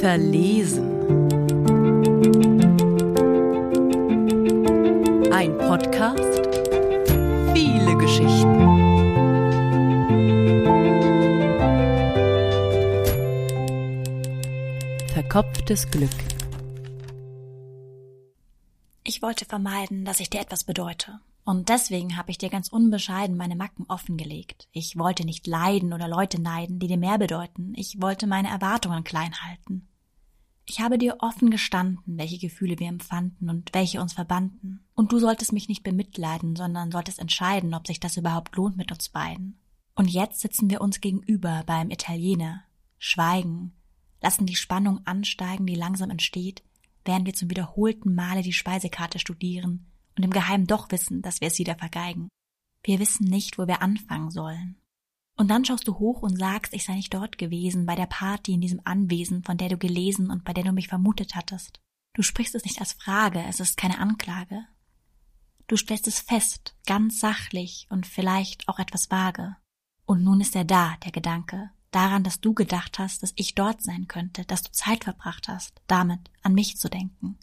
Verlesen. Ein Podcast. Viele Geschichten. Verkopftes Glück. Ich wollte vermeiden, dass ich dir etwas bedeute. Und deswegen habe ich dir ganz unbescheiden meine Macken offengelegt. Ich wollte nicht leiden oder Leute neiden, die dir mehr bedeuten. Ich wollte meine Erwartungen klein halten. Ich habe dir offen gestanden, welche Gefühle wir empfanden und welche uns verbanden. Und du solltest mich nicht bemitleiden, sondern solltest entscheiden, ob sich das überhaupt lohnt mit uns beiden. Und jetzt sitzen wir uns gegenüber beim Italiener, schweigen, lassen die Spannung ansteigen, die langsam entsteht, während wir zum wiederholten Male die Speisekarte studieren und im Geheimen doch wissen, dass wir es wieder vergeigen. Wir wissen nicht, wo wir anfangen sollen. Und dann schaust du hoch und sagst, ich sei nicht dort gewesen, bei der Party in diesem Anwesen, von der du gelesen und bei der du mich vermutet hattest. Du sprichst es nicht als Frage, es ist keine Anklage. Du stellst es fest, ganz sachlich und vielleicht auch etwas vage. Und nun ist er da, der Gedanke, daran, dass du gedacht hast, dass ich dort sein könnte, dass du Zeit verbracht hast, damit an mich zu denken.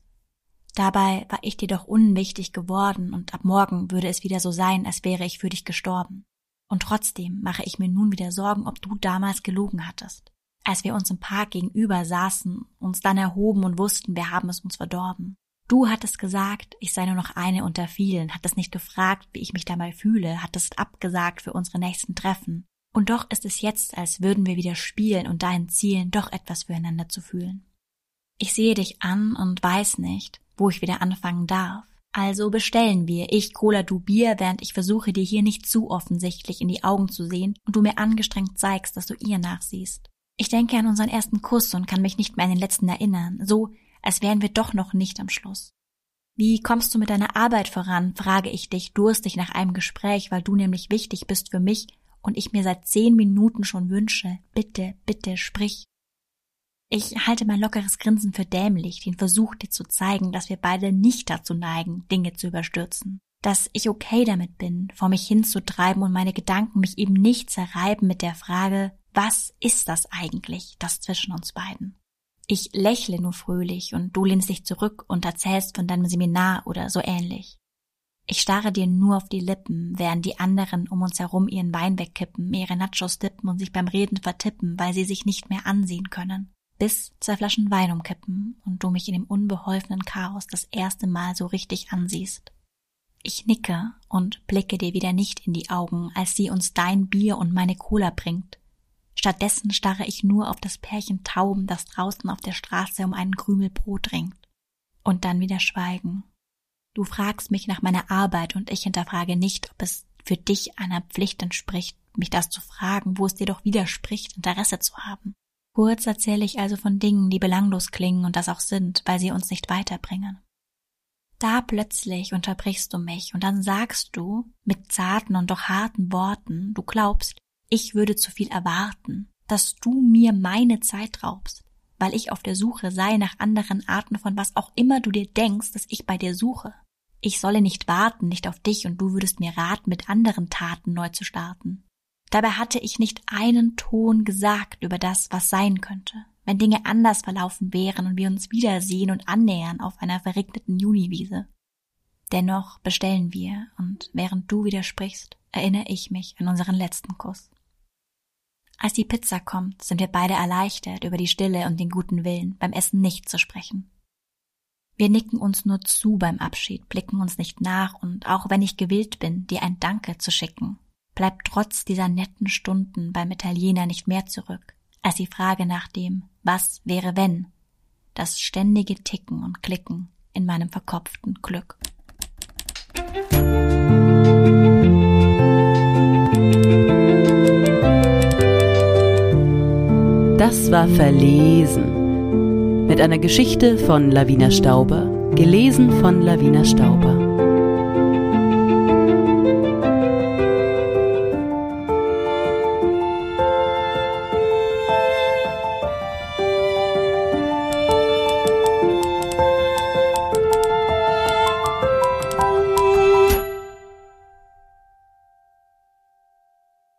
Dabei war ich dir doch unwichtig geworden und ab morgen würde es wieder so sein, als wäre ich für dich gestorben. Und trotzdem mache ich mir nun wieder Sorgen, ob du damals gelogen hattest. Als wir uns im Park gegenüber saßen, uns dann erhoben und wussten, wir haben es uns verdorben. Du hattest gesagt, ich sei nur noch eine unter vielen, hattest nicht gefragt, wie ich mich dabei fühle, hattest abgesagt für unsere nächsten Treffen. Und doch ist es jetzt, als würden wir wieder spielen und dahin zielen, doch etwas füreinander zu fühlen. Ich sehe dich an und weiß nicht, wo ich wieder anfangen darf. Also bestellen wir, ich Cola, du Bier, während ich versuche, dir hier nicht zu offensichtlich in die Augen zu sehen und du mir angestrengt zeigst, dass du ihr nachsiehst. Ich denke an unseren ersten Kuss und kann mich nicht mehr an den letzten erinnern, so als wären wir doch noch nicht am Schluss. Wie kommst du mit deiner Arbeit voran, frage ich dich durstig nach einem Gespräch, weil du nämlich wichtig bist für mich und ich mir seit zehn Minuten schon wünsche, bitte, bitte, sprich. Ich halte mein lockeres Grinsen für dämlich, den Versuch, dir zu zeigen, dass wir beide nicht dazu neigen, Dinge zu überstürzen. Dass ich okay damit bin, vor mich hinzutreiben und meine Gedanken mich eben nicht zerreiben mit der Frage, was ist das eigentlich, das zwischen uns beiden? Ich lächle nur fröhlich und du lehnst dich zurück und erzählst von deinem Seminar oder so ähnlich. Ich starre dir nur auf die Lippen, während die anderen um uns herum ihren Wein wegkippen, ihre Nachos dippen und sich beim Reden vertippen, weil sie sich nicht mehr ansehen können bis zwei Flaschen Wein umkippen und du mich in dem unbeholfenen Chaos das erste Mal so richtig ansiehst. Ich nicke und blicke dir wieder nicht in die Augen, als sie uns dein Bier und meine Cola bringt. Stattdessen starre ich nur auf das Pärchen Tauben, das draußen auf der Straße um einen Krümel Brot ringt. Und dann wieder Schweigen. Du fragst mich nach meiner Arbeit und ich hinterfrage nicht, ob es für dich einer Pflicht entspricht, mich das zu fragen, wo es dir doch widerspricht, Interesse zu haben. Kurz erzähle ich also von Dingen, die belanglos klingen und das auch sind, weil sie uns nicht weiterbringen. Da plötzlich unterbrichst du mich und dann sagst du, mit zarten und doch harten Worten, du glaubst, ich würde zu viel erwarten, dass du mir meine Zeit raubst, weil ich auf der Suche sei nach anderen Arten von was auch immer du dir denkst, dass ich bei dir suche. Ich solle nicht warten, nicht auf dich, und du würdest mir raten, mit anderen Taten neu zu starten. Dabei hatte ich nicht einen Ton gesagt über das, was sein könnte, wenn Dinge anders verlaufen wären und wir uns wiedersehen und annähern auf einer verregneten Juniwiese. Dennoch bestellen wir, und während du widersprichst, erinnere ich mich an unseren letzten Kuss. Als die Pizza kommt, sind wir beide erleichtert über die Stille und den guten Willen, beim Essen nicht zu sprechen. Wir nicken uns nur zu beim Abschied, blicken uns nicht nach, und auch wenn ich gewillt bin, dir ein Danke zu schicken, bleibt trotz dieser netten Stunden beim Italiener nicht mehr zurück, als die Frage nach dem Was wäre wenn, das ständige Ticken und Klicken in meinem verkopften Glück. Das war Verlesen. Mit einer Geschichte von Lavina Stauber, gelesen von Lavina Stauber.